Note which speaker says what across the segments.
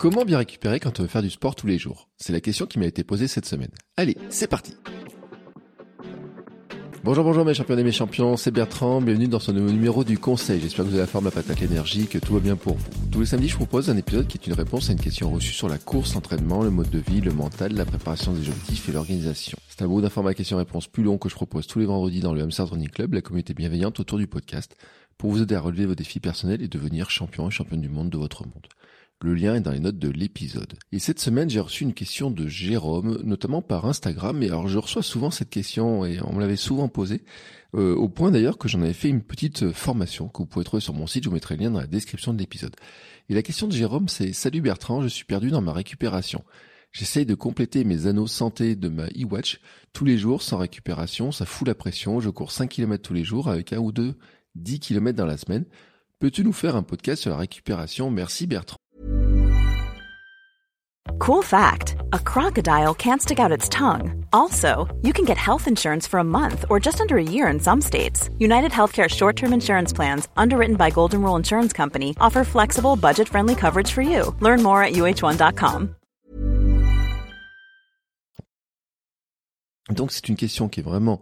Speaker 1: Comment bien récupérer quand on veut faire du sport tous les jours? C'est la question qui m'a été posée cette semaine. Allez, c'est parti Bonjour, bonjour mes champions et mes champions, c'est Bertrand, bienvenue dans ce nouveau numéro du Conseil. J'espère que vous avez la forme, la patate, l'énergie, que tout va bien pour vous. Tous les samedis, je vous propose un épisode qui est une réponse à une question reçue sur la course, l'entraînement, le mode de vie, le mental, la préparation des objectifs et l'organisation. C'est un groupe d'informations questions-réponses plus long que je propose tous les vendredis dans le Hamster Running Club, la communauté bienveillante autour du podcast, pour vous aider à relever vos défis personnels et devenir champion et championne du monde de votre monde. Le lien est dans les notes de l'épisode. Et cette semaine, j'ai reçu une question de Jérôme, notamment par Instagram. Et alors, je reçois souvent cette question et on me l'avait souvent posée, euh, au point d'ailleurs que j'en avais fait une petite formation que vous pouvez trouver sur mon site. Je vous mettrai le lien dans la description de l'épisode. Et la question de Jérôme, c'est Salut Bertrand, je suis perdu dans ma récupération. J'essaye de compléter mes anneaux santé de ma e-watch tous les jours sans récupération. Ça fout la pression. Je cours 5 km tous les jours avec un ou deux 10 km dans la semaine. Peux-tu nous faire un podcast sur la récupération? Merci Bertrand.
Speaker 2: Cool fact a crocodile can't stick out its tongue. Also, you can get health insurance for a month or just under a year in some states. United Healthcare short term insurance plans, underwritten by Golden Rule Insurance Company, offer flexible, budget friendly coverage for you. Learn more at uh1.com.
Speaker 1: Donc, c'est une question qui est vraiment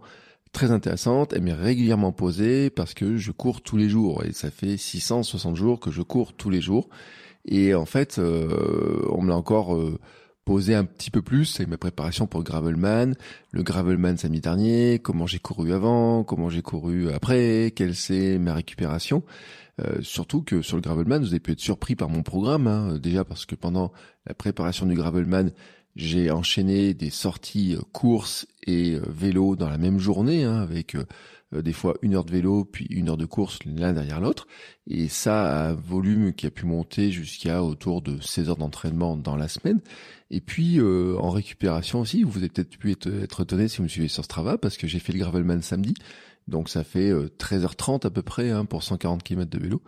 Speaker 1: très intéressante. Elle m'est régulièrement posée parce que je cours tous les jours et ça fait 660 jours que je cours tous les jours. Et en fait, euh, on me l'a encore euh, posé un petit peu plus avec ma préparation pour le Gravelman, le Gravelman samedi dernier, comment j'ai couru avant, comment j'ai couru après, quelle c'est ma récupération. Euh, surtout que sur le Gravelman, vous avez pu être surpris par mon programme, hein, déjà parce que pendant la préparation du Gravelman, j'ai enchaîné des sorties courses et vélo dans la même journée, hein, avec euh, des fois une heure de vélo, puis une heure de course l'un derrière l'autre. Et ça a un volume qui a pu monter jusqu'à autour de 16 heures d'entraînement dans la semaine. Et puis euh, en récupération aussi, vous avez peut-être pu être, être étonné si vous me suivez sur Strava, parce que j'ai fait le Gravelman samedi. Donc ça fait 13h30 euh, à peu près hein, pour 140 km de vélo.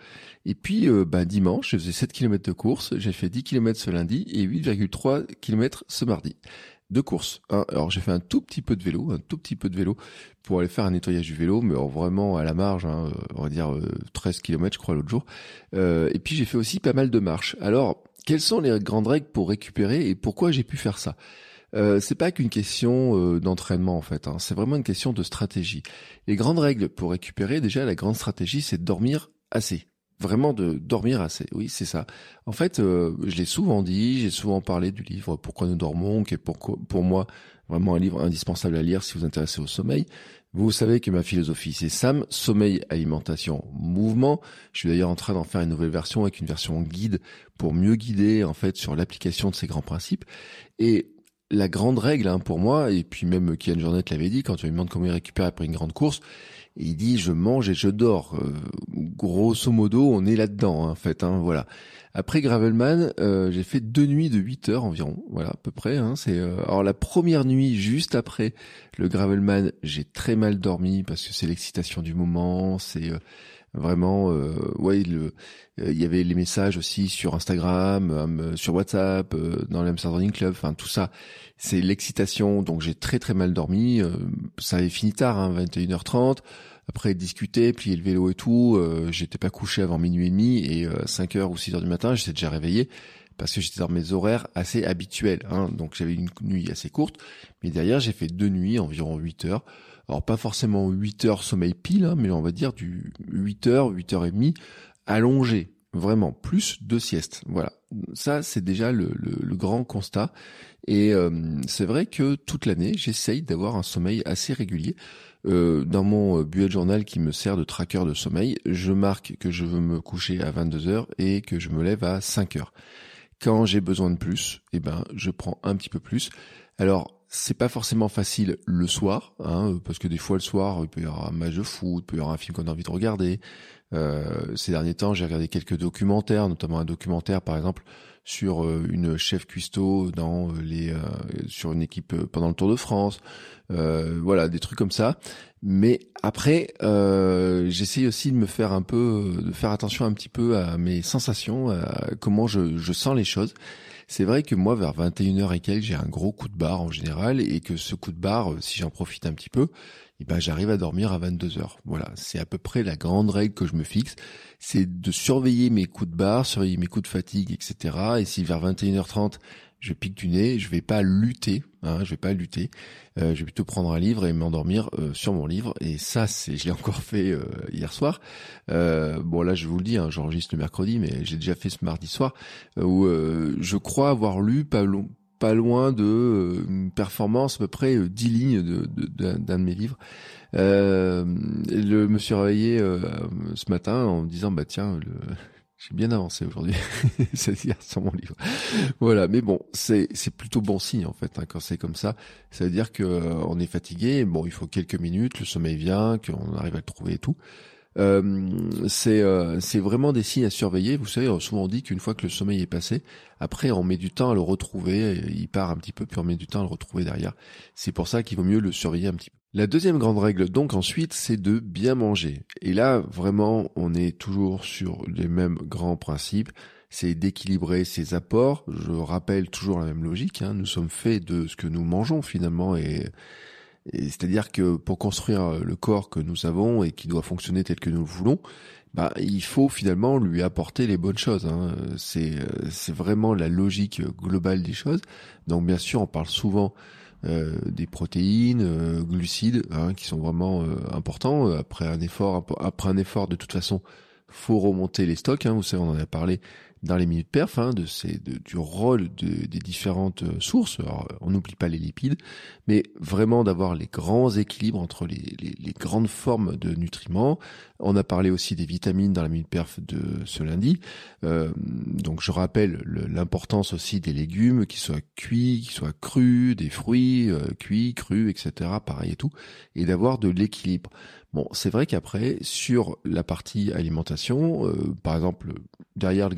Speaker 1: Et puis bah, dimanche, je faisais 7 km de course, j'ai fait 10 km ce lundi et 8,3 km ce mardi de course. Hein. Alors j'ai fait un tout petit peu de vélo, un tout petit peu de vélo pour aller faire un nettoyage du vélo, mais vraiment à la marge, hein, euh, on va dire 13 euh, km je crois l'autre jour. Euh, et puis j'ai fait aussi pas mal de marches. Alors quelles sont les grandes règles pour récupérer et pourquoi j'ai pu faire ça? Euh, c'est pas qu'une question d'entraînement en fait, hein. c'est vraiment une question de stratégie. Les grandes règles pour récupérer, déjà la grande stratégie c'est de dormir assez vraiment de dormir assez. Oui, c'est ça. En fait, euh, je l'ai souvent dit, j'ai souvent parlé du livre Pourquoi nous dormons, qui est pour, pour moi vraiment un livre indispensable à lire si vous vous intéressez au sommeil. Vous savez que ma philosophie, c'est SAM, sommeil, alimentation, mouvement. Je suis d'ailleurs en train d'en faire une nouvelle version avec une version guide pour mieux guider en fait sur l'application de ces grands principes. Et la grande règle hein, pour moi, et puis même Kian Jornet l'avait dit quand tu me demandes comment il récupère après une grande course, il dit je mange et je dors. Euh, grosso modo, on est là-dedans hein, en fait. Hein, voilà. Après Gravelman, euh, j'ai fait deux nuits de 8 heures environ, voilà à peu près. Hein, c'est euh, alors la première nuit juste après le Gravelman, j'ai très mal dormi parce que c'est l'excitation du moment, c'est vraiment ouais il, y avait les messages aussi sur Instagram sur WhatsApp dans le Running Club enfin tout ça c'est l'excitation donc j'ai très très mal dormi ça avait fini tard hein, 21h30 après discuter, plier le vélo et tout, euh, j'étais pas couché avant minuit et demi et euh, 5 heures ou 6 heures du matin, j'étais déjà réveillé parce que j'étais dans mes horaires assez habituels. Hein, donc j'avais une nuit assez courte, mais derrière j'ai fait deux nuits, environ 8 heures. Alors pas forcément 8 heures sommeil pile, hein, mais on va dire du 8 heures, 8 heures et demie allongé, vraiment, plus de sieste. Voilà, ça c'est déjà le, grand constat. Et euh, c'est vrai que toute l'année, j'essaye d'avoir un sommeil assez régulier. Euh, dans mon euh, bullet journal qui me sert de tracker de sommeil, je marque que je veux me coucher à 22h et que je me lève à 5h. Quand j'ai besoin de plus, eh ben, je prends un petit peu plus. Alors, c'est pas forcément facile le soir, hein, parce que des fois le soir, il peut y avoir un match de foot, il peut y avoir un film qu'on a envie de regarder. Euh, ces derniers temps, j'ai regardé quelques documentaires, notamment un documentaire par exemple sur euh, une chef cuistot dans euh, les sur une équipe pendant le Tour de France. voilà, des trucs comme ça. Mais après, euh, j'essaye aussi de me faire un peu, de faire attention un petit peu à mes sensations, à comment je, je sens les choses. C'est vrai que moi, vers 21h et quelques, j'ai un gros coup de barre en général, et que ce coup de barre, si j'en profite un petit peu, et ben j'arrive à dormir à 22 heures. Voilà, c'est à peu près la grande règle que je me fixe, c'est de surveiller mes coups de barre, surveiller mes coups de fatigue, etc. Et si vers 21h30 je pique du nez, je vais pas lutter, hein, je vais pas lutter, euh, je vais plutôt prendre un livre et m'endormir euh, sur mon livre. Et ça, c'est, je l'ai encore fait euh, hier soir. bon là, je vous le dis, hein, j'enregistre le mercredi, mais j'ai déjà fait ce mardi soir où je crois avoir lu pas loin de une performance à peu près 10 lignes de, d'un de, mes livres. Euh, le, me suis réveillé ce matin en me disant bah tiens le, j'ai bien avancé aujourd'hui, c'est-à-dire sur mon livre. Voilà, mais bon, c'est plutôt bon signe en fait hein, quand c'est comme ça. Ça veut dire que euh, on est fatigué. Bon, il faut quelques minutes, le sommeil vient, qu'on arrive à le trouver et tout. Euh, c'est euh, c'est vraiment des signes à surveiller. Vous savez, souvent on dit qu'une fois que le sommeil est passé, après on met du temps à le retrouver. Il part un petit peu, puis on met du temps à le retrouver derrière. C'est pour ça qu'il vaut mieux le surveiller un petit peu. La deuxième grande règle donc ensuite c'est de bien manger. Et là vraiment on est toujours sur les mêmes grands principes. C'est d'équilibrer ses apports. Je rappelle toujours la même logique. Hein. Nous sommes faits de ce que nous mangeons finalement et, c'est-à-dire que pour construire le corps que nous avons et qui doit fonctionner tel que nous le voulons, bah, il faut finalement lui apporter les bonnes choses. Hein. C'est, c'est vraiment la logique globale des choses. Donc bien sûr, on parle souvent euh, des protéines, euh, glucides, hein, qui sont vraiment euh, importants. Après un effort, après un effort, de toute façon, faut remonter les stocks. Hein, vous savez, on en a parlé dans les minutes perf, hein, de ces, du rôle des différentes sources. Alors, on n'oublie pas les lipides, mais vraiment d'avoir les grands équilibres entre les, les, les, grandes formes de nutriments. On a parlé aussi des vitamines dans la minute perf de ce lundi. Euh, donc je rappelle l'importance aussi des légumes, qu'ils soient cuits, qu'ils soient crus, des fruits euh, cuits, crus, etc. Pareil et tout, et d'avoir de l'équilibre. Bon, c'est vrai qu'après, sur la partie alimentation, euh, par exemple, derrière le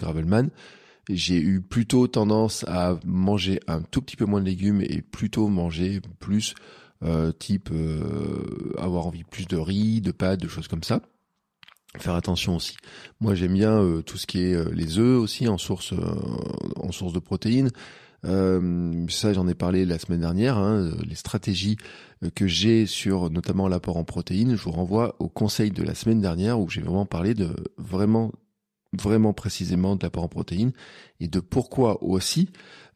Speaker 1: J'ai eu plutôt tendance à manger un tout petit peu moins de légumes et plutôt manger plus euh, type euh, avoir envie plus de riz, de pâtes, de choses comme ça. Faire attention aussi. Moi, j'aime bien tout ce qui est les œufs aussi en source en source de protéines. Euh, ça, j'en ai parlé la semaine dernière. Hein, les stratégies euh, que j'ai sur notamment l'apport en protéines, je vous renvoie au conseil de la semaine dernière où j'ai vraiment parlé de vraiment vraiment précisément de l'apport en protéines et de pourquoi aussi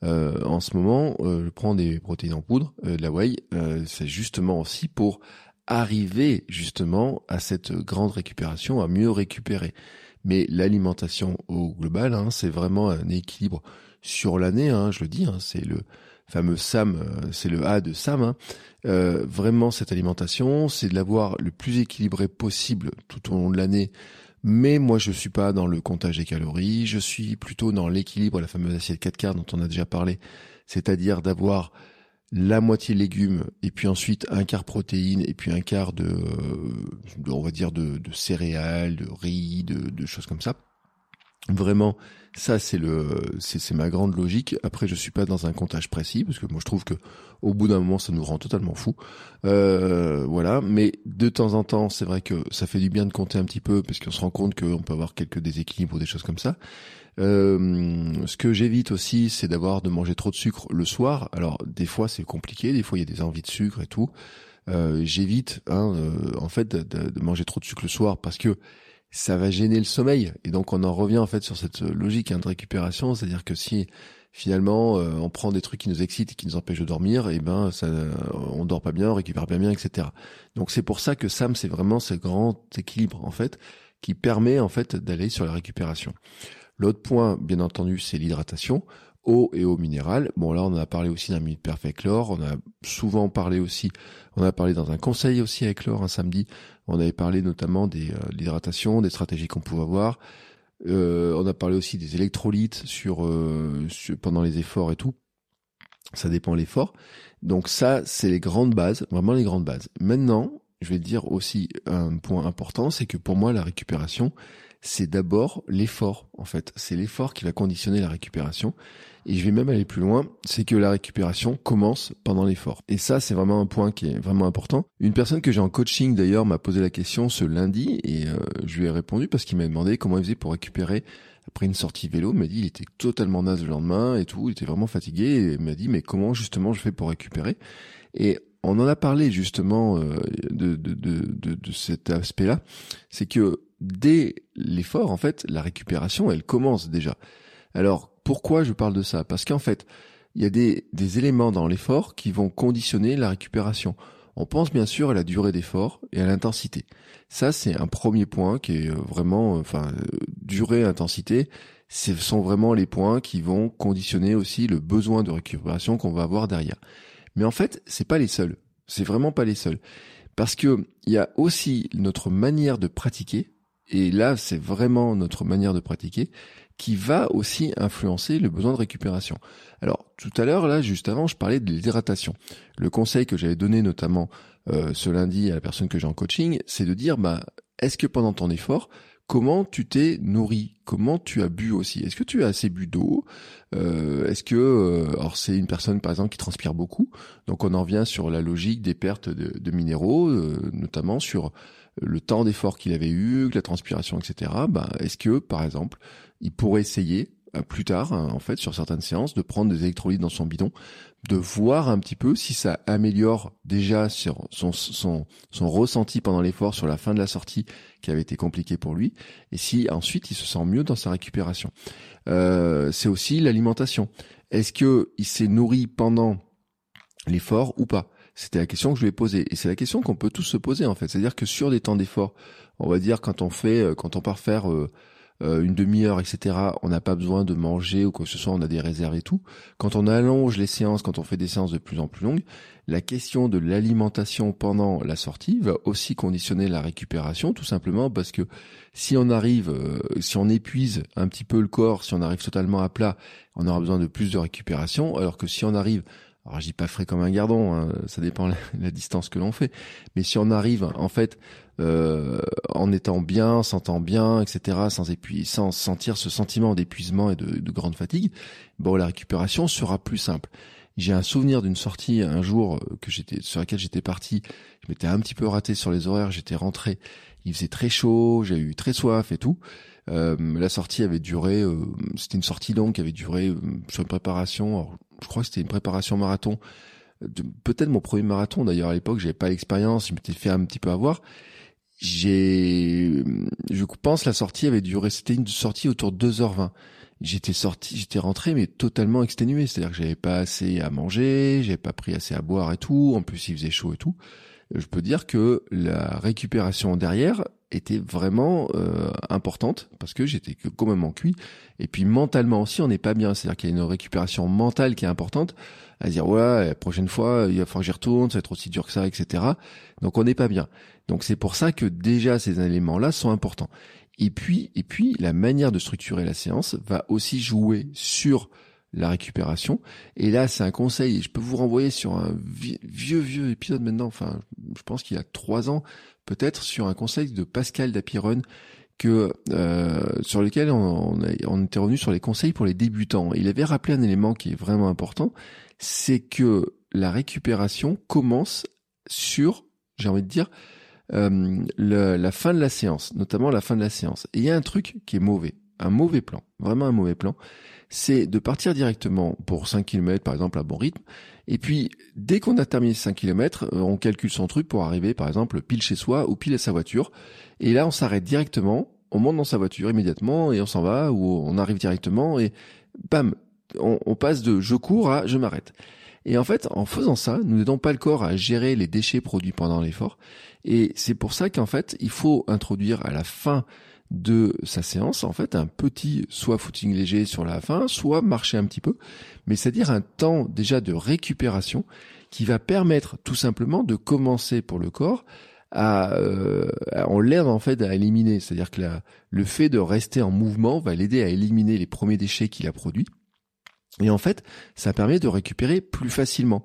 Speaker 1: euh, en ce moment euh, je prends des protéines en poudre, de la whey, c'est justement aussi pour arriver justement à cette grande récupération, à mieux récupérer. Mais l'alimentation au global, hein, c'est vraiment un équilibre sur l'année, hein, je le dis, hein, c'est le fameux SAM, euh, c'est le A de SAM. Hein. Euh, vraiment, cette alimentation, c'est de l'avoir le plus équilibré possible tout au long de l'année. Mais moi, je suis pas dans le comptage des calories, je suis plutôt dans l'équilibre, la fameuse assiette 4 quarts dont on a déjà parlé, c'est-à-dire d'avoir la moitié légumes et puis ensuite un quart protéines et puis un quart de, on va dire de, céréales, de riz, de, de choses comme ça. Vraiment, ça c'est le, c'est ma grande logique. Après, je suis pas dans un comptage précis parce que moi je trouve que au bout d'un moment ça nous rend totalement fou. Euh, voilà, mais de temps en temps, c'est vrai que ça fait du bien de compter un petit peu parce qu'on se rend compte qu'on peut avoir quelques déséquilibres ou des choses comme ça. Euh, ce que j'évite aussi, c'est d'avoir de manger trop de sucre le soir. Alors des fois c'est compliqué, des fois il y a des envies de sucre et tout. Euh, j'évite, hein, euh, en fait, de, de, manger trop de sucre le soir parce que ça va gêner le sommeil. Et donc on en revient en fait sur cette logique hein, de récupération, c'est-à-dire que si finalement euh, on prend des trucs qui nous excitent et qui nous empêchent de dormir, et eh ben ça, on dort pas bien, on récupère pas bien, etc. Donc c'est pour ça que Sam c'est vraiment ce grand équilibre en fait qui permet en fait d'aller sur la récupération. L'autre point, bien entendu, c'est l'hydratation eau et eau minérale. Bon là on a parlé aussi d'un minute perfect lore, on a souvent parlé aussi, on a parlé dans un conseil aussi avec Laure un samedi, on avait parlé notamment des euh, l'hydratation, des stratégies qu'on pouvait avoir. Euh, on a parlé aussi des électrolytes sur, euh, pendant les efforts et tout. Ça dépend l'effort. Donc ça, c'est les grandes bases, vraiment les grandes bases. Maintenant, je vais dire aussi un point important, c'est que pour moi, la récupération, c'est d'abord l'effort, en fait. C'est l'effort qui va conditionner la récupération. Et je vais même aller plus loin, c'est que la récupération commence pendant l'effort. Et ça, c'est vraiment un point qui est vraiment important. Une personne que j'ai en coaching d'ailleurs m'a posé la question ce lundi et euh, je lui ai répondu parce qu'il m'a demandé comment il faisait pour récupérer après une sortie vélo. Il m'a dit il était totalement naze le lendemain et tout, il était vraiment fatigué et m'a dit mais comment justement je fais pour récupérer? Et on en a parlé justement euh, de, de, de, de, cet aspect-là, c'est que dès l'effort, en fait, la récupération, elle commence déjà. Alors, pourquoi je parle de ça? Parce qu'en fait, il y a des, éléments dans l'effort qui vont conditionner la récupération. On pense bien sûr à la durée d'effort et à l'intensité. Ça, c'est un premier point qui est vraiment, enfin, durée, intensité, ce sont vraiment les points qui vont conditionner aussi le besoin de récupération qu'on va avoir derrière. Mais en fait, c'est pas les seuls. C'est vraiment pas les seuls. Parce que il y a aussi notre manière de pratiquer, et là, c'est vraiment notre manière de pratiquer, qui va aussi influencer le besoin de récupération. Alors, tout à l'heure, là, juste avant, je parlais de l'hydratation. Le conseil que j'avais donné notamment euh, ce lundi à la personne que j'ai en coaching, c'est de dire, bah, est-ce que pendant ton effort, comment tu t'es nourri, comment tu as bu aussi? Est-ce que tu as assez bu d'eau? Euh, Est-ce que, euh, alors c'est une personne par exemple qui transpire beaucoup, donc on en revient sur la logique des pertes de, minéraux, euh, notamment sur le temps d'effort qu'il avait eu, la transpiration, etc. Ben, est-ce que par exemple il pourrait essayer plus tard, hein, en fait, sur certaines séances, de prendre des électrolytes dans son bidon, de voir un petit peu si ça améliore déjà sur son, son, son ressenti pendant l'effort sur la fin de la sortie qui avait été compliqué pour lui, et si ensuite il se sent mieux dans sa récupération. Euh, c'est aussi l'alimentation. Est-ce que il s'est nourri pendant l'effort ou pas? C'était la question que je lui ai posée, et c'est la question qu'on peut tous se poser en fait. C'est-à-dire que sur des temps d'effort, on va dire quand on fait, euh, quand on part faire euh, euh, une demi-heure, etc., on n'a pas besoin de manger ou quoi que ce soit, on a des réserves et tout. Quand on allonge les séances, quand on fait des séances de plus en plus longues, la question de l'alimentation pendant la sortie va aussi conditionner la récupération, tout simplement parce que si on arrive, euh, si on épuise un petit peu le corps, si on arrive totalement à plat, on aura besoin de plus de récupération, alors que si on arrive alors je dis pas frais comme un gardon, hein, ça dépend la, distance que l'on fait. Mais si on arrive en fait euh, en étant bien, sentant bien, etc., sans épuis, sans sentir ce sentiment d'épuisement et de, de, grande fatigue, bon la récupération sera plus simple. J'ai un souvenir d'une sortie un jour euh, que j'étais sur laquelle j'étais parti. Je m'étais un petit peu raté sur les horaires. J'étais rentré. Il faisait très chaud. J'ai eu très soif et tout. Euh, la sortie avait duré. Euh, c'était une sortie longue qui avait duré euh, sur une préparation je crois que c'était une préparation marathon. Peut-être mon premier marathon d'ailleurs à l'époque, j'avais pas l'expérience, je m'étais fait un petit peu avoir. J'ai, je pense la sortie avait duré, c'était une sortie autour de 2h20. J'étais sorti, j'étais rentré mais totalement exténué, c'est-à-dire que j'avais pas assez à manger, j'avais pas pris assez à boire et tout, en plus il faisait chaud et tout. Je peux dire que la récupération derrière était vraiment euh, importante parce que j'étais complètement cuit. Et puis mentalement aussi on n'est pas bien. C'est à dire qu'il y a une récupération mentale qui est importante. À dire ouais la prochaine fois il va falloir que j'y retourne ça va être aussi dur que ça etc donc on n'est pas bien donc c'est pour ça que déjà ces éléments là sont importants et puis et puis la manière de structurer la séance va aussi jouer sur la récupération. Et là, c'est un conseil, je peux vous renvoyer sur un vieux, vieux épisode maintenant, enfin, je pense qu'il y a trois ans, peut-être, sur un conseil de Pascal Dapiron, que euh, sur lequel on, on, était revenu sur les conseils pour les débutants. Il avait rappelé un élément qui est vraiment important, c'est que la récupération commence sur, j'ai envie de dire, euh, la fin de la séance, notamment la fin de la séance. Et il y a un truc qui est mauvais, un mauvais plan, vraiment un mauvais plan, c'est de partir directement pour 5 km par exemple à bon rythme. Et puis dès qu'on a terminé 5 km, euh, on calcule son truc pour arriver par exemple pile chez soi ou pile à sa voiture. Et là on s'arrête directement, on monte dans sa voiture immédiatement et on s'en va ou on arrive directement et bam, on, on passe de je cours à je m'arrête. Et en fait, en faisant ça, nous n'aidons pas le corps à gérer les déchets produits pendant l'effort. Et c'est pour ça qu'en fait, il faut introduire à la fin de sa séance, en fait, un petit soit footing léger sur la fin, soit marcher un petit peu, mais c'est-à-dire un temps déjà de récupération qui va permettre tout simplement de commencer pour le corps à, euh, on l'aide en fait à éliminer, c'est-à-dire que le fait de rester en mouvement va l'aider à éliminer les premiers déchets qu'il a produits. Et en fait, ça permet de récupérer plus facilement.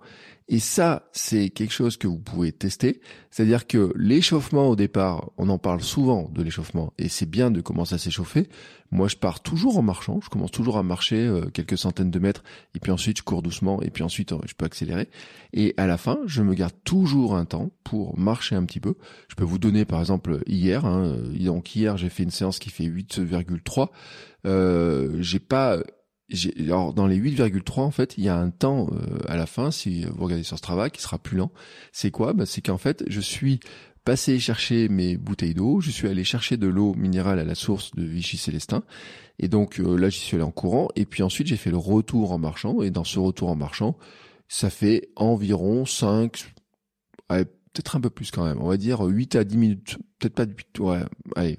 Speaker 1: Et ça, c'est quelque chose que vous pouvez tester. C'est-à-dire que l'échauffement au départ, on en parle souvent de l'échauffement, et c'est bien de commencer à s'échauffer. Moi, je pars toujours en marchant. Je commence toujours à marcher euh, quelques centaines de mètres, et puis ensuite je cours doucement, et puis ensuite euh, je peux accélérer. Et à la fin, je me garde toujours un temps pour marcher un petit peu. Je peux vous donner par exemple hier. Hein, euh, donc hier, j'ai fait une séance qui fait 8,3. Euh, j'ai pas alors dans les 8,3 en fait, il y a un temps euh, à la fin, si vous regardez sur Strava, qui sera plus lent. C'est quoi? Bah, C'est qu'en fait, je suis passé chercher mes bouteilles d'eau, je suis allé chercher de l'eau minérale à la source de Vichy Célestin, et donc euh, là j'y suis allé en courant, et puis ensuite j'ai fait le retour en marchant, et dans ce retour en marchant, ça fait environ 5, peut-être un peu plus quand même, on va dire 8 à 10 minutes, peut-être pas 8, ouais, allez,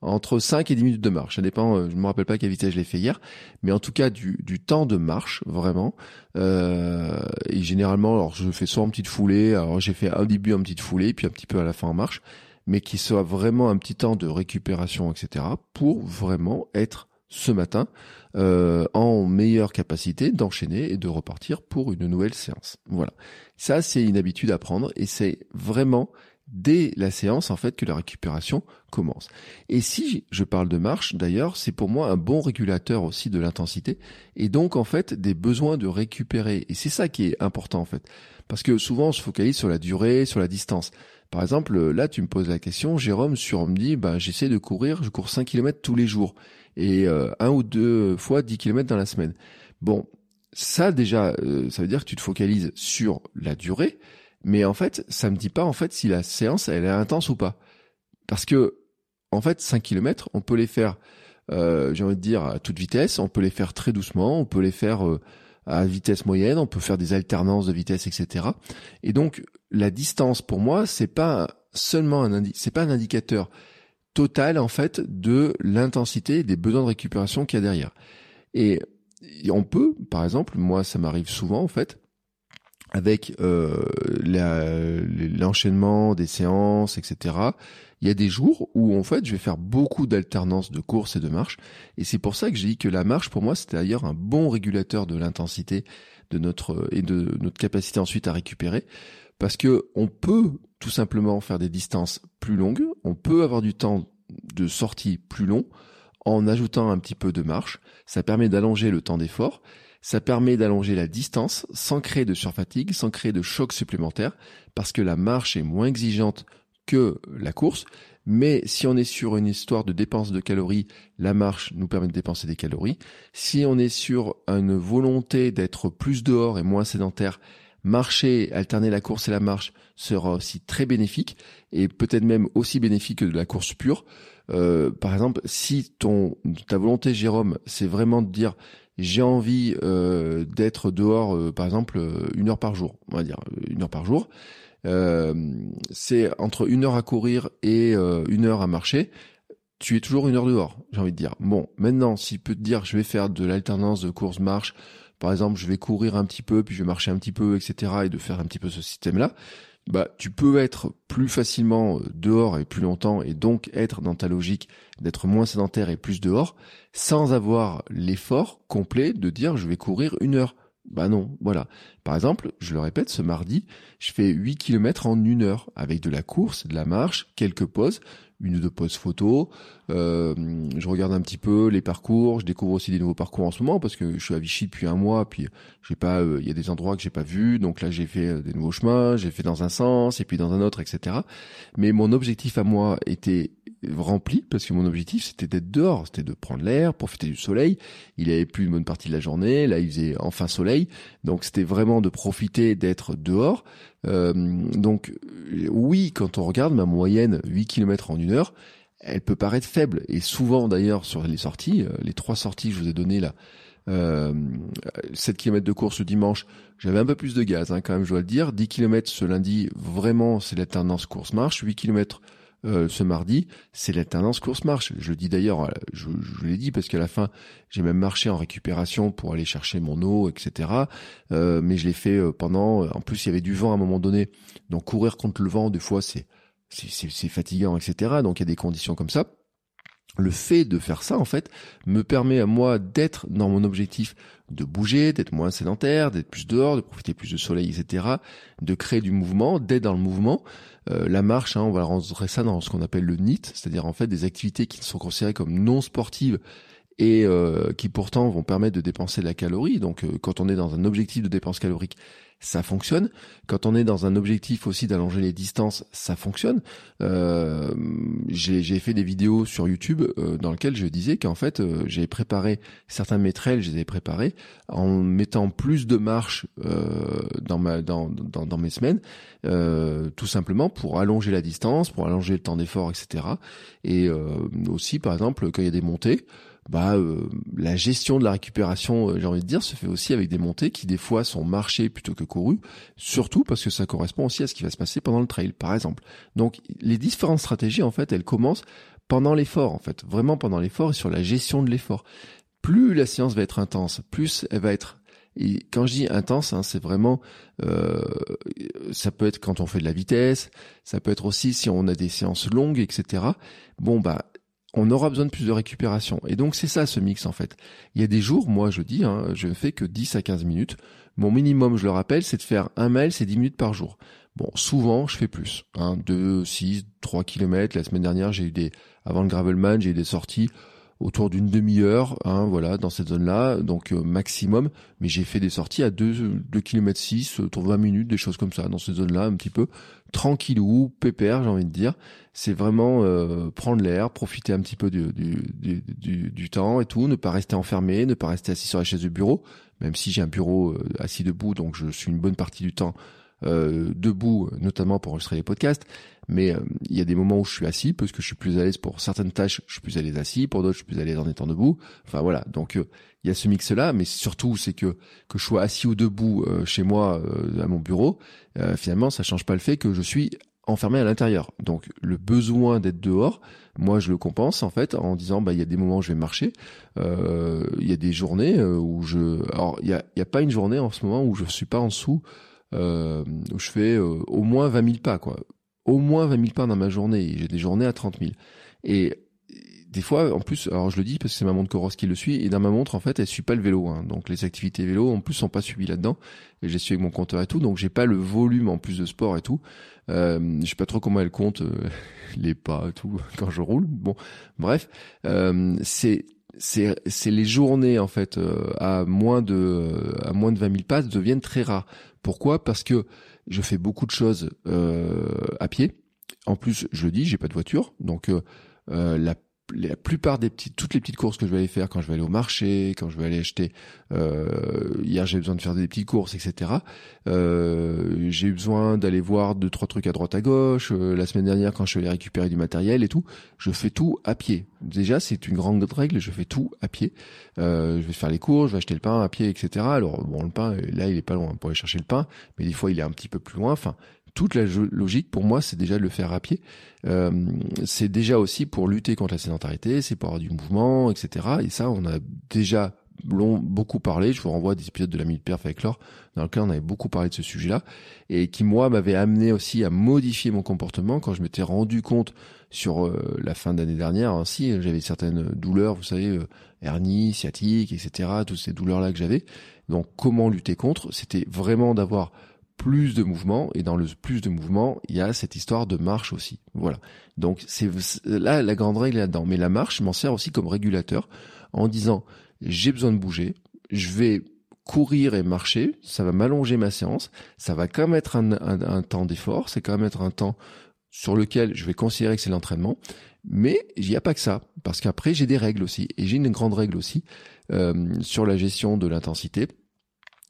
Speaker 1: entre 5 et 10 minutes de marche. Ça dépend, euh, je ne me rappelle pas à quelle vitesse je l'ai fait hier, mais en tout cas du, du temps de marche, vraiment. Euh, et généralement, alors je fais soit en petite foulée, alors j'ai fait un début en petite foulée, puis un petit peu à la fin en marche, mais qui soit vraiment un petit temps de récupération, etc., pour vraiment être ce matin euh, en meilleure capacité d'enchaîner et de repartir pour une nouvelle séance. Voilà. Ça, c'est une habitude à prendre et c'est vraiment dès la séance en fait que la récupération commence. Et si je parle de marche d'ailleurs, c'est pour moi un bon régulateur aussi de l'intensité et donc en fait des besoins de récupérer et c'est ça qui est important en fait parce que souvent on se focalise sur la durée, sur la distance. Par exemple, là tu me poses la question Jérôme sur me dit bah j'essaie de courir, je cours 5 km tous les jours et euh, un ou deux fois 10 km dans la semaine. Bon, ça déjà euh, ça veut dire que tu te focalises sur la durée mais en fait, ça me dit pas en fait si la séance elle est intense ou pas. Parce que en fait, 5 km, on peut les faire, euh, j'ai envie de dire, à toute vitesse, on peut les faire très doucement, on peut les faire euh, à vitesse moyenne, on peut faire des alternances de vitesse, etc. Et donc, la distance pour moi, c'est pas seulement un c'est pas un indicateur total en fait de l'intensité et des besoins de récupération qu'il y a derrière. Et on peut, par exemple, moi ça m'arrive souvent en fait, avec euh, l'enchaînement des séances, etc. Il y a des jours où en fait je vais faire beaucoup d'alternance de course et de marche, et c'est pour ça que j'ai dit que la marche pour moi c'était d'ailleurs un bon régulateur de l'intensité de notre et de notre capacité ensuite à récupérer, parce que on peut tout simplement faire des distances plus longues, on peut avoir du temps de sortie plus long en ajoutant un petit peu de marche, ça permet d'allonger le temps d'effort ça permet d'allonger la distance sans créer de surfatigue, sans créer de choc supplémentaire, parce que la marche est moins exigeante que la course. Mais si on est sur une histoire de dépense de calories, la marche nous permet de dépenser des calories. Si on est sur une volonté d'être plus dehors et moins sédentaire, marcher, alterner la course et la marche sera aussi très bénéfique et peut-être même aussi bénéfique que de la course pure. Euh, par exemple, si ton ta volonté, Jérôme, c'est vraiment de dire j'ai envie euh, d'être dehors, euh, par exemple, une heure par jour, on va dire une heure par jour. c'est entre une heure à courir et une heure à marcher. Tu es toujours une heure dehors, j'ai envie de dire. Bon, maintenant, s'il peut te dire, je vais faire de l'alternance de course-marche, par exemple, je vais courir un petit peu, puis je vais marcher un petit peu, etc., et de faire un petit peu ce système-là, bah, tu peux être plus facilement dehors et plus longtemps, et donc être dans ta logique d'être moins sédentaire et plus dehors, sans avoir l'effort complet de dire je vais courir une heure. Bah non, voilà. Par exemple, je le répète, ce mardi, je fais 8 km en une heure, avec de la course, de la marche, quelques pauses, une ou deux pauses photos. Euh, je regarde un petit peu les parcours, je découvre aussi des nouveaux parcours en ce moment parce que je suis à Vichy depuis un mois, puis j'ai pas, euh, il y a des endroits que j'ai pas vus, donc là j'ai fait euh, des nouveaux chemins, j'ai fait dans un sens et puis dans un autre, etc. Mais mon objectif à moi était rempli parce que mon objectif c'était d'être dehors, c'était de prendre l'air, profiter du soleil. Il avait plus une bonne partie de la journée, là il faisait enfin soleil, donc c'était vraiment de profiter d'être dehors. Euh, donc oui, quand on regarde ma moyenne 8 km en une heure, elle peut paraître faible et souvent d'ailleurs sur les sorties, euh, les trois sorties que je vous ai données là. Euh, 7 km de course le dimanche, j'avais un peu plus de gaz hein, quand même, je dois le dire. 10 km ce lundi, vraiment c'est la tendance course-marche. 8 km euh, ce mardi, c'est la tendance course-marche. Je le dis d'ailleurs, euh, je, je l'ai dit parce qu'à la fin, j'ai même marché en récupération pour aller chercher mon eau, etc. Euh, mais je l'ai fait pendant. En plus, il y avait du vent à un moment donné, donc courir contre le vent, des fois, c'est c'est fatigant, etc. Donc il y a des conditions comme ça le fait de faire ça, en fait, me permet à moi d'être dans mon objectif de bouger, d'être moins sédentaire, d'être plus dehors, de profiter plus de soleil, etc., de créer du mouvement, d'être dans le mouvement. Euh, la marche, hein, on va rentrer ça dans ce qu'on appelle le NIT, c'est-à-dire en fait des activités qui sont considérées comme non sportives et euh, qui pourtant vont permettre de dépenser de la calorie. Donc euh, quand on est dans un objectif de dépense calorique, ça fonctionne. Quand on est dans un objectif aussi d'allonger les distances, ça fonctionne. Euh, j'ai fait des vidéos sur YouTube dans lesquelles je disais qu'en fait, j'ai préparé certains de je les ai préparés en mettant plus de marches dans, ma, dans, dans, dans, mes semaines, tout simplement pour allonger la distance, pour allonger le temps d'effort, etc. Et aussi, par exemple, quand il y a des montées, bah euh, la gestion de la récupération, euh, j'ai envie de dire, se fait aussi avec des montées qui des fois sont marchées plutôt que courues, surtout parce que ça correspond aussi à ce qui va se passer pendant le trail, par exemple. Donc les différentes stratégies, en fait, elles commencent pendant l'effort, en fait, vraiment pendant l'effort et sur la gestion de l'effort. Plus la séance va être intense, plus elle va être et quand je dis intense, hein, c'est vraiment, euh, ça peut être quand on fait de la vitesse, ça peut être aussi si on a des séances longues, etc. Bon bah on aura besoin de plus de récupération. Et donc c'est ça ce mix en fait. Il y a des jours, moi je dis, hein, je ne fais que 10 à 15 minutes. Mon minimum, je le rappelle, c'est de faire un mail, c'est 10 minutes par jour. Bon, souvent je fais plus. Hein, 2, 6, 3 kilomètres. La semaine dernière, j'ai eu des, avant le Gravelman, j'ai eu des sorties autour d'une demi-heure, hein, voilà, dans cette zone-là, donc euh, maximum. Mais j'ai fait des sorties à 2, 2 km 6, autour de 20 minutes, des choses comme ça, dans cette zone-là, un petit peu tranquillou, pépère, j'ai envie de dire. C'est vraiment euh, prendre l'air, profiter un petit peu du, du, du, du, temps et tout, ne pas rester enfermé, ne pas rester assis sur la chaise de bureau, même si j'ai un bureau euh, assis debout, donc je suis une bonne partie du temps euh, debout, notamment pour enregistrer les podcasts. Mais euh, il y a des moments où je suis assis parce que je suis plus à l'aise pour certaines tâches, je suis plus à l'aise assis, pour d'autres je suis plus à l'aise en étant debout. Enfin voilà, donc euh, il y a ce mix là, mais surtout c'est que que je sois assis ou debout chez moi à mon bureau, finalement ça change pas le fait que je suis enfermé à l'intérieur. Donc le besoin d'être dehors, moi je le compense en fait en disant bah il y a des moments où je vais marcher, il y a des journées où je alors il y a y a pas une journée en ce moment où je suis pas en dessous euh, où je fais euh, au moins 20 000 pas, quoi. Au moins 20 000 pas dans ma journée. J'ai des journées à 30 000. Et des fois, en plus, alors je le dis parce que c'est ma montre Coros qui le suit, et dans ma montre, en fait, elle suit pas le vélo. Hein. Donc les activités vélo, en plus, sont pas suivies là-dedans. Et j'ai suivi avec mon compteur et tout, donc j'ai pas le volume en plus de sport et tout. Euh, je sais pas trop comment elle compte euh, les pas et tout quand je roule. Bon, bref, euh, c'est c'est c'est les journées en fait à moins de à moins de 20 000 pas deviennent très rares. Pourquoi? Parce que je fais beaucoup de choses euh, à pied. En plus, je le dis, j'ai pas de voiture, donc euh, euh, la la plupart des petites, toutes les petites courses que je vais aller faire quand je vais aller au marché, quand je vais aller acheter, euh, hier j'ai besoin de faire des petites courses, etc. Euh, j'ai eu besoin d'aller voir deux trois trucs à droite à gauche. Euh, la semaine dernière quand je suis allé récupérer du matériel et tout, je fais tout à pied. Déjà c'est une grande règle, je fais tout à pied. Euh, je vais faire les courses, je vais acheter le pain à pied, etc. Alors bon le pain là il est pas loin pour aller chercher le pain, mais des fois il est un petit peu plus loin. Enfin toute la logique pour moi, c'est déjà de le faire à pied. Euh, c'est déjà aussi pour lutter contre la sédentarité, c'est pour avoir du mouvement, etc. Et ça, on a déjà long, beaucoup parlé. Je vous renvoie à des épisodes de la Minute Perf avec Laure, dans lequel on avait beaucoup parlé de ce sujet-là, et qui, moi, m'avait amené aussi à modifier mon comportement quand je m'étais rendu compte sur euh, la fin d'année dernière, ainsi, j'avais certaines douleurs, vous savez, euh, hernie, sciatique, etc., toutes ces douleurs-là que j'avais. Donc, comment lutter contre? C'était vraiment d'avoir plus de mouvement et dans le plus de mouvement, il y a cette histoire de marche aussi. Voilà. Donc c'est là la grande règle là-dedans. Mais la marche m'en sert aussi comme régulateur en disant j'ai besoin de bouger, je vais courir et marcher, ça va m'allonger ma séance, ça va quand même être un, un temps d'effort, c'est quand même être un temps sur lequel je vais considérer que c'est l'entraînement, mais il n'y a pas que ça, parce qu'après j'ai des règles aussi, et j'ai une grande règle aussi euh, sur la gestion de l'intensité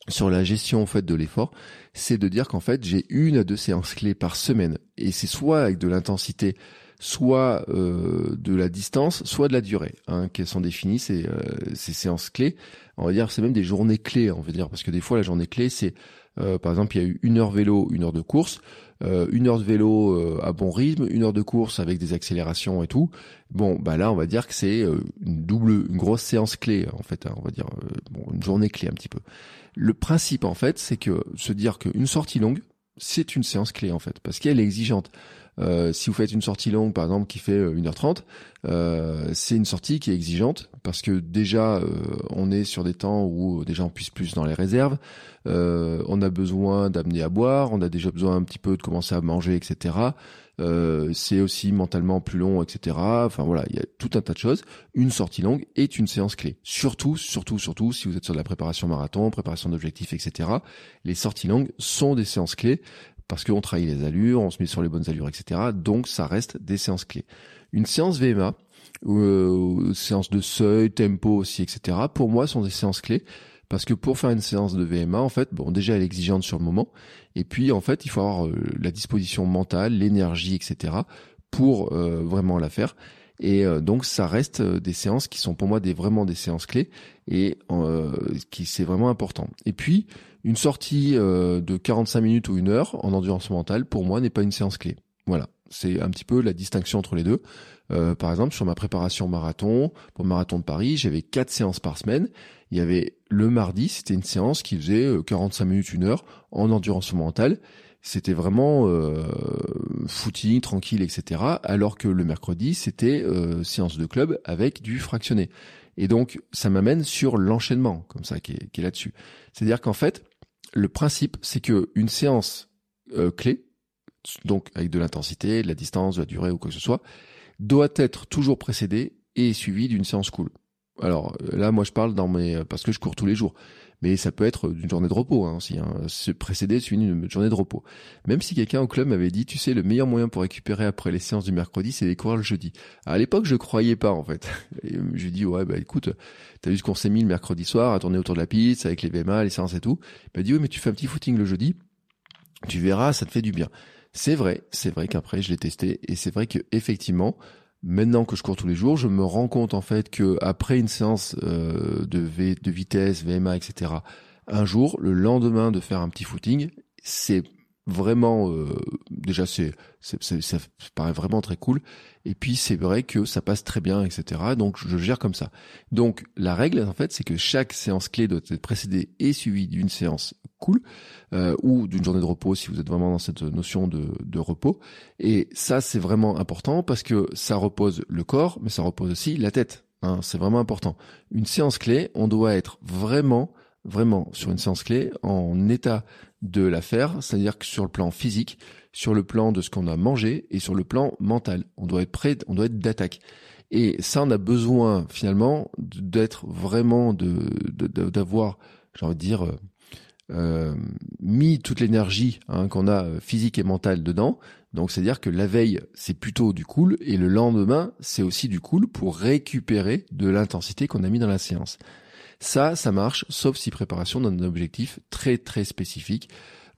Speaker 1: sur la gestion en fait de l'effort, c'est de dire qu'en fait j'ai une à deux séances clés par semaine et c'est soit avec de l'intensité, soit euh, de la distance, soit de la durée, hein, qu'elles sont définies ces, euh, ces séances clés. On va dire c'est même des journées clés, on va dire parce que des fois la journée clé c'est euh, par exemple il y a eu une heure vélo, une heure de course. Une heure de vélo à bon rythme, une heure de course avec des accélérations et tout. Bon, bah là, on va dire que c'est une double, une grosse séance clé en fait. Hein, on va dire une journée clé un petit peu. Le principe en fait, c'est que se dire qu'une sortie longue, c'est une séance clé en fait, parce qu'elle est exigeante. Euh, si vous faites une sortie longue, par exemple, qui fait 1h30, euh, c'est une sortie qui est exigeante parce que déjà, euh, on est sur des temps où déjà on puisse plus dans les réserves. on a besoin d'amener à boire, on a déjà besoin un petit peu de commencer à manger, etc. Euh, c'est aussi mentalement plus long, etc. Enfin voilà, il y a tout un tas de choses. Une sortie longue est une séance clé. Surtout, surtout, surtout, si vous êtes sur de la préparation marathon, préparation d'objectifs, etc. Les sorties longues sont des séances clés parce qu'on travaille les allures, on se met sur les bonnes allures, etc. Donc ça reste des séances clés. Une séance VMA, euh, séance de seuil, tempo aussi, etc. Pour moi, sont des séances clés parce que pour faire une séance de VMA, en fait, bon, déjà elle est exigeante sur le moment, et puis en fait, il faut avoir euh, la disposition mentale, l'énergie, etc. pour euh, vraiment la faire. Et euh, donc ça reste des séances qui sont pour moi des vraiment des séances clés et qui c'est vraiment important. Et puis une sortie de 45 minutes ou une heure en endurance mentale pour moi n'est pas une séance clé. Voilà, c'est un petit peu la distinction entre les deux. Par exemple, sur ma préparation marathon, pour le marathon de Paris, j'avais quatre séances par semaine. Il y avait le mardi, c'était une séance qui faisait 45 euh, minutes, une heure en endurance mentale. C'était vraiment euh, footing, tranquille, etc. Alors que le mercredi, c'était euh, séance de club avec du fractionné. Et donc, ça m'amène sur l'enchaînement, comme ça, qui est, là-dessus. C'est-à-dire qu'en fait, le principe, c'est que une séance clé, donc avec de l'intensité, de la distance, de la durée ou quoi que ce soit, doit être toujours précédé et suivi d'une séance cool. Alors là, moi, je parle dans mes parce que je cours tous les jours, mais ça peut être d'une journée de repos hein, aussi. Hein, se précéder suivi d'une journée de repos. Même si quelqu'un au club m'avait dit, tu sais, le meilleur moyen pour récupérer après les séances du mercredi, c'est de courir le jeudi. à l'époque, je croyais pas en fait. Et je dis ouais, bah écoute, t'as vu ce qu'on s'est mis le mercredi soir à tourner autour de la piste avec les VMA, les séances et tout. Il m'a dit oui, mais tu fais un petit footing le jeudi, tu verras, ça te fait du bien. C'est vrai, c'est vrai qu'après je l'ai testé et c'est vrai que effectivement, maintenant que je cours tous les jours, je me rends compte en fait que après une séance euh, de, de vitesse, VMA, etc. Un jour, le lendemain de faire un petit footing, c'est vraiment euh, déjà c'est, ça paraît vraiment très cool. Et puis c'est vrai que ça passe très bien etc donc je gère comme ça. Donc la règle en fait c'est que chaque séance clé doit être précédée et suivie d'une séance cool euh, ou d'une journée de repos si vous êtes vraiment dans cette notion de, de repos. Et ça c'est vraiment important parce que ça repose le corps mais ça repose aussi la tête hein, c'est vraiment important. Une séance clé on doit être vraiment vraiment sur une séance clé en état de la faire, c'est-à-dire que sur le plan physique, sur le plan de ce qu'on a mangé et sur le plan mental, on doit être prêt, on doit être d'attaque. Et ça, on a besoin finalement d'être vraiment de d'avoir, j'ai envie de dire, euh, euh, mis toute l'énergie hein, qu'on a euh, physique et mentale dedans. Donc c'est-à-dire que la veille, c'est plutôt du cool et le lendemain, c'est aussi du cool pour récupérer de l'intensité qu'on a mis dans la séance. Ça, ça marche, sauf si préparation d'un objectif très très spécifique.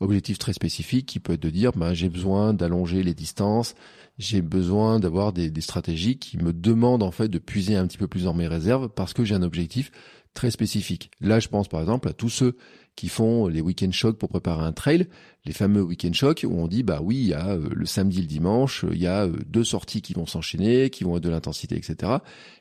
Speaker 1: Objectif très spécifique qui peut être de dire, ben, j'ai besoin d'allonger les distances, j'ai besoin d'avoir des, stratégies qui me demandent en fait de puiser un petit peu plus dans mes réserves parce que j'ai un objectif très spécifique. Là, je pense par exemple à tous ceux qui font les week-end shocks pour préparer un trail, les fameux week-end shocks où on dit bah oui, il y a euh, le samedi le dimanche, il y a euh, deux sorties qui vont s'enchaîner, qui vont être de l'intensité, etc.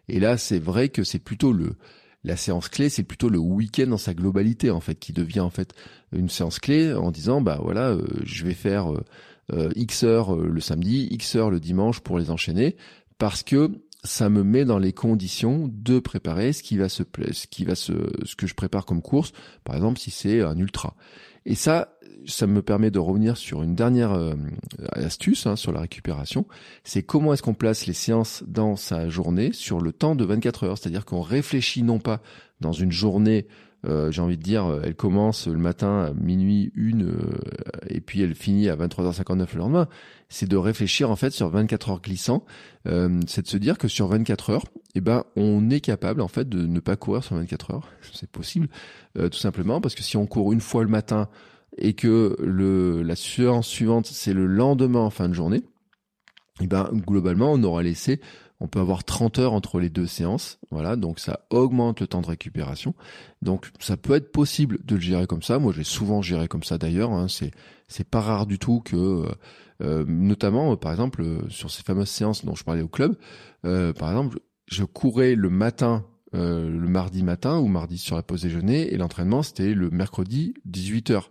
Speaker 1: Et là, c'est vrai que c'est plutôt le la séance clé, c'est plutôt le week-end dans sa globalité en fait qui devient en fait une séance clé en disant bah voilà, euh, je vais faire euh, euh, X heures le samedi, X heures le dimanche pour les enchaîner parce que ça me met dans les conditions de préparer ce qui va se ce qui va se ce que je prépare comme course par exemple si c'est un ultra. Et ça ça me permet de revenir sur une dernière euh, astuce hein, sur la récupération. C'est comment est-ce qu'on place les séances dans sa journée sur le temps de 24 heures? C'est-à-dire qu'on réfléchit non pas dans une journée, euh, j'ai envie de dire, elle commence le matin à minuit, une, euh, et puis elle finit à 23h59 le lendemain. C'est de réfléchir en fait sur 24 heures glissant. c'est de se dire que sur 24 heures, eh ben, on est capable en fait de ne pas courir sur 24 heures. C'est possible, tout simplement parce que si on court une fois le matin, et que le, la séance suivante, c'est le lendemain en fin de journée, et eh ben, globalement, on aura laissé, on peut avoir 30 heures entre les deux séances. Voilà. Donc, ça augmente le temps de récupération. Donc, ça peut être possible de le gérer comme ça. Moi, j'ai souvent géré comme ça d'ailleurs. Hein. C'est, c'est pas rare du tout que, euh, euh notamment, par exemple, sur ces fameuses séances dont je parlais au club, euh, par exemple, je courais le matin euh, le mardi matin ou mardi sur la pause déjeuner et l'entraînement c'était le mercredi 18h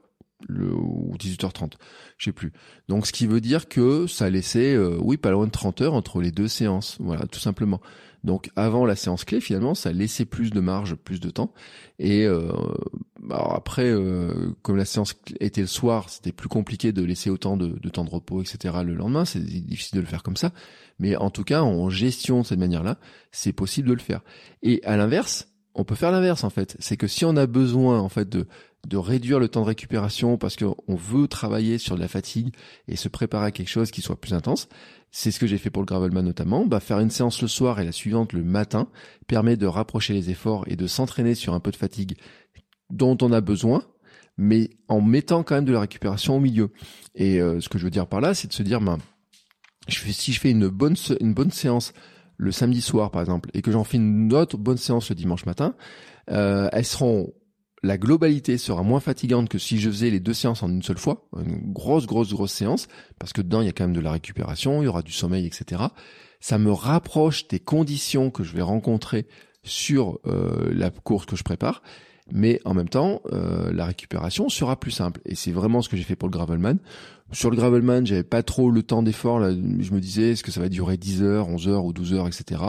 Speaker 1: le, ou 18h30, je sais plus. Donc ce qui veut dire que ça laissait, euh, oui, pas loin de 30 heures entre les deux séances, voilà, tout simplement. Donc avant la séance clé, finalement, ça laissait plus de marge, plus de temps. Et euh, Alors après, euh, comme la séance était le soir, c'était plus compliqué de laisser autant de, de, temps de repos, etc. le lendemain. C'est difficile de le faire comme ça. Mais en tout cas, en gestion de cette manière-là, c'est possible de le faire. Et à l'inverse, on peut faire l'inverse en fait. C'est que si on a besoin en fait de de réduire le temps de récupération parce qu'on veut travailler sur de la fatigue et se préparer à quelque chose qui soit plus intense, c'est ce que j'ai fait pour le gravelman notamment. Bah, faire une séance le soir et la suivante le matin permet de rapprocher les efforts et de s'entraîner sur un peu de fatigue dont on a besoin, mais en mettant quand même de la récupération au milieu. Et euh, ce que je veux dire par là, c'est de se dire, ben, je fais, si je fais une bonne, une bonne séance le samedi soir, par exemple, et que j'en fais une autre bonne séance le dimanche matin, euh, elles seront la globalité sera moins fatigante que si je faisais les deux séances en une seule fois, une grosse, grosse, grosse séance, parce que dedans, il y a quand même de la récupération, il y aura du sommeil, etc. Ça me rapproche des conditions que je vais rencontrer sur euh, la course que je prépare, mais en même temps, euh, la récupération sera plus simple. Et c'est vraiment ce que j'ai fait pour le Gravelman. Sur le Gravelman, j'avais pas trop le temps d'effort. Là, je me disais, est-ce que ça va durer 10 heures, 11 heures ou 12 heures, etc.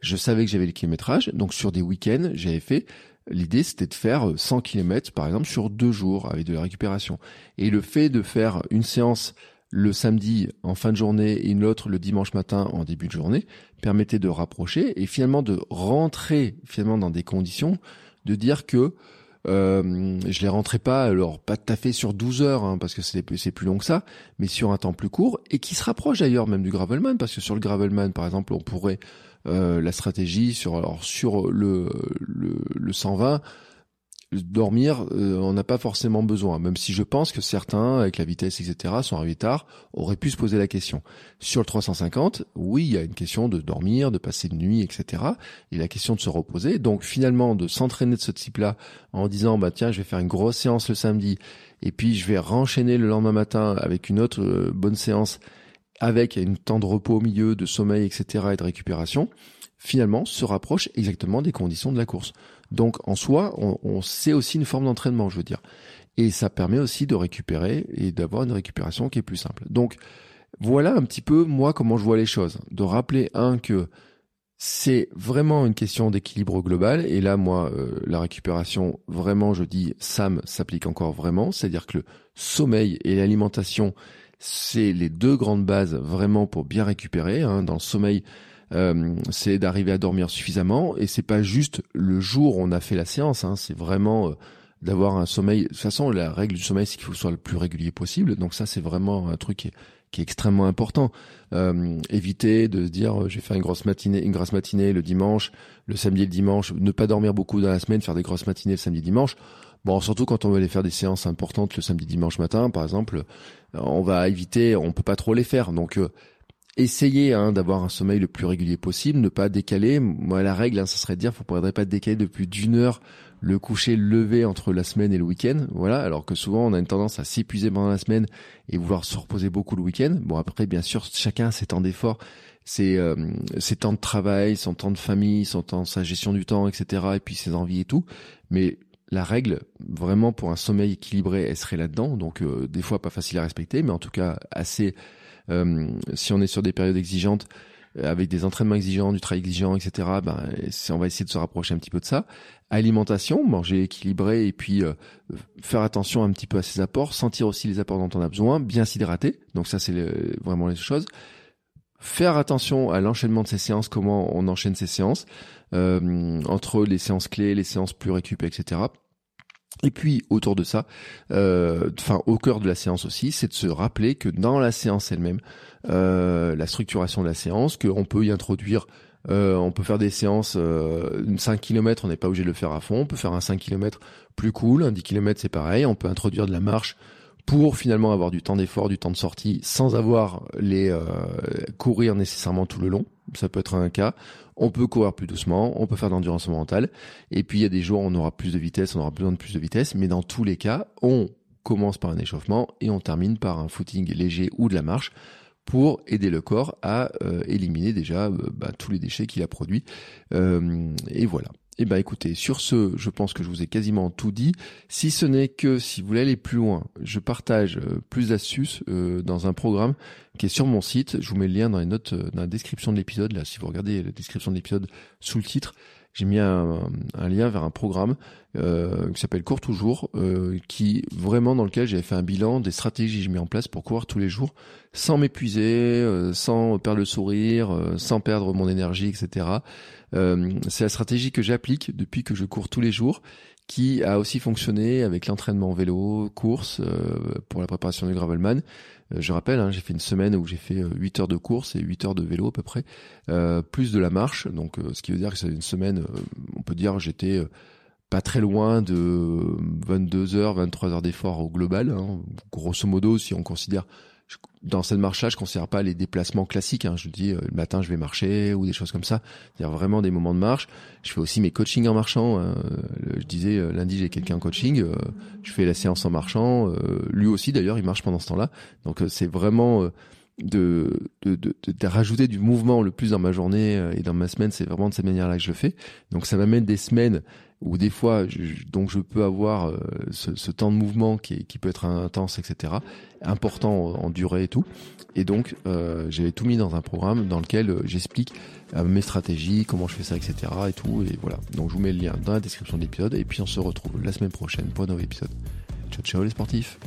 Speaker 1: Je savais que j'avais le kilométrage. Donc sur des week-ends, j'avais fait L'idée, c'était de faire 100 km, par exemple, sur deux jours avec de la récupération. Et le fait de faire une séance le samedi en fin de journée et une autre le dimanche matin en début de journée permettait de rapprocher et finalement de rentrer finalement dans des conditions de dire que euh, je les rentrais pas, alors pas tout à fait sur 12 heures, hein, parce que c'est plus, plus long que ça, mais sur un temps plus court, et qui se rapproche d'ailleurs même du Gravelman, parce que sur le Gravelman, par exemple, on pourrait euh, la stratégie sur alors sur le le, le 120 dormir, euh, on n'a pas forcément besoin, même si je pense que certains, avec la vitesse, etc., sont arrivés tard, auraient pu se poser la question. Sur le 350, oui, il y a une question de dormir, de passer une nuit, etc., et la question de se reposer. Donc finalement, de s'entraîner de ce type-là, en disant, bah tiens, je vais faire une grosse séance le samedi, et puis je vais renchaîner le lendemain matin avec une autre euh, bonne séance, avec une temps de repos au milieu, de sommeil, etc., et de récupération, finalement se rapproche exactement des conditions de la course. Donc en soi, on, on c'est aussi une forme d'entraînement, je veux dire. Et ça permet aussi de récupérer et d'avoir une récupération qui est plus simple. Donc voilà un petit peu moi comment je vois les choses. De rappeler un que c'est vraiment une question d'équilibre global. Et là, moi, euh, la récupération, vraiment, je dis, SAM s'applique encore vraiment. C'est-à-dire que le sommeil et l'alimentation, c'est les deux grandes bases vraiment pour bien récupérer. Hein. Dans le sommeil, euh, c'est d'arriver à dormir suffisamment et c'est pas juste le jour où on a fait la séance. Hein. C'est vraiment euh, d'avoir un sommeil. De toute façon, la règle du sommeil, c'est qu'il faut que soit le plus régulier possible. Donc ça, c'est vraiment un truc qui est, extrêmement important. Euh, éviter de se dire, je vais faire une grosse matinée, une grosse matinée le dimanche, le samedi et le dimanche, ne pas dormir beaucoup dans la semaine, faire des grosses matinées le samedi et dimanche. Bon, surtout quand on veut aller faire des séances importantes le samedi dimanche matin, par exemple, on va éviter, on peut pas trop les faire. Donc euh, essayez hein, d'avoir un sommeil le plus régulier possible, ne pas décaler. Moi, la règle, hein, ça serait de dire, faut faudrait pas décaler de plus d'une heure le coucher, le lever entre la semaine et le week-end. Voilà, alors que souvent on a une tendance à s'épuiser pendant la semaine et vouloir se reposer beaucoup le week-end. Bon, après, bien sûr, chacun a ses temps d'effort, ses, euh, ses temps de travail, son temps de famille, son temps, sa gestion du temps, etc. Et puis ses envies et tout. Mais la règle, vraiment pour un sommeil équilibré, elle serait là-dedans. Donc euh, des fois pas facile à respecter, mais en tout cas assez. Euh, si on est sur des périodes exigeantes, euh, avec des entraînements exigeants, du travail exigeant, etc. Ben, on va essayer de se rapprocher un petit peu de ça. Alimentation, manger équilibré et puis faire attention un petit peu à ses apports, sentir aussi les apports dont on a besoin, bien s'hydrater. Donc ça, c'est vraiment les choses. Faire attention à l'enchaînement de ces séances, comment on enchaîne ces séances, entre les séances clés, les séances plus récupérées, etc. Et puis autour de ça, euh, enfin au cœur de la séance aussi, c'est de se rappeler que dans la séance elle-même, euh, la structuration de la séance, qu'on peut y introduire, euh, on peut faire des séances, euh, 5 km, on n'est pas obligé de le faire à fond, on peut faire un 5 km plus cool, un 10 km c'est pareil, on peut introduire de la marche pour finalement avoir du temps d'effort, du temps de sortie, sans avoir les euh, courir nécessairement tout le long. Ça peut être un cas. On peut courir plus doucement, on peut faire de l'endurance mentale. Et puis il y a des jours où on aura plus de vitesse, on aura besoin de plus de vitesse. Mais dans tous les cas, on commence par un échauffement et on termine par un footing léger ou de la marche pour aider le corps à euh, éliminer déjà euh, bah, tous les déchets qu'il a produits. et voilà. Eh ben écoutez, sur ce, je pense que je vous ai quasiment tout dit. Si ce n'est que si vous voulez aller plus loin, je partage euh, plus d'astuces euh, dans un programme qui est sur mon site. Je vous mets le lien dans les notes, euh, dans la description de l'épisode. Là, si vous regardez la description de l'épisode sous le titre, j'ai mis un, lien vers un programme euh, qui s'appelle Cours toujours, euh, qui vraiment dans lequel j'avais fait un bilan des stratégies que j'ai mis en place pour courir tous les jours, sans m'épuiser, euh, sans perdre le sourire, euh, sans perdre mon énergie, etc. c'est la stratégie que j'applique depuis que je cours tous les jours, qui a aussi fonctionné avec l'entraînement vélo, course pour la préparation du gravelman. je rappelle, hein, j'ai fait une semaine où j'ai fait 8 heures de course et 8 heures de vélo à peu près, plus de la marche, donc ce qui veut dire que c'est une semaine, on peut dire j'étais pas très loin de 22 heures, 23 heures d'effort au global. Hein. Grosso modo, si on considère dans cette marche-là, je considère pas les déplacements classiques. Hein. Je dis euh, le matin, je vais marcher ou des choses comme ça. C'est-à-dire vraiment des moments de marche. Je fais aussi mes coachings en marchant. Hein. Je disais euh, lundi, j'ai quelqu'un en coaching. Euh, je fais la séance en marchant. lui aussi, d'ailleurs, il marche pendant ce temps-là. Donc c'est vraiment de, de, de, de, rajouter du mouvement le plus dans ma journée et dans ma semaine. C'est vraiment de cette manière-là que je le fais. Donc ça m'amène des semaines ou des fois je, donc je peux avoir euh, ce, temps de mouvement qui, peut être intense, etc., important en, durée et tout. Et donc euh, j'avais tout mis dans un programme dans lequel euh, j'explique mes stratégies, comment je fais ça, etc. et tout. Et voilà. Donc je vous mets le lien dans la description de l'épisode et puis on se retrouve la semaine prochaine pour un nouvel épisode. Ciao ciao les sportifs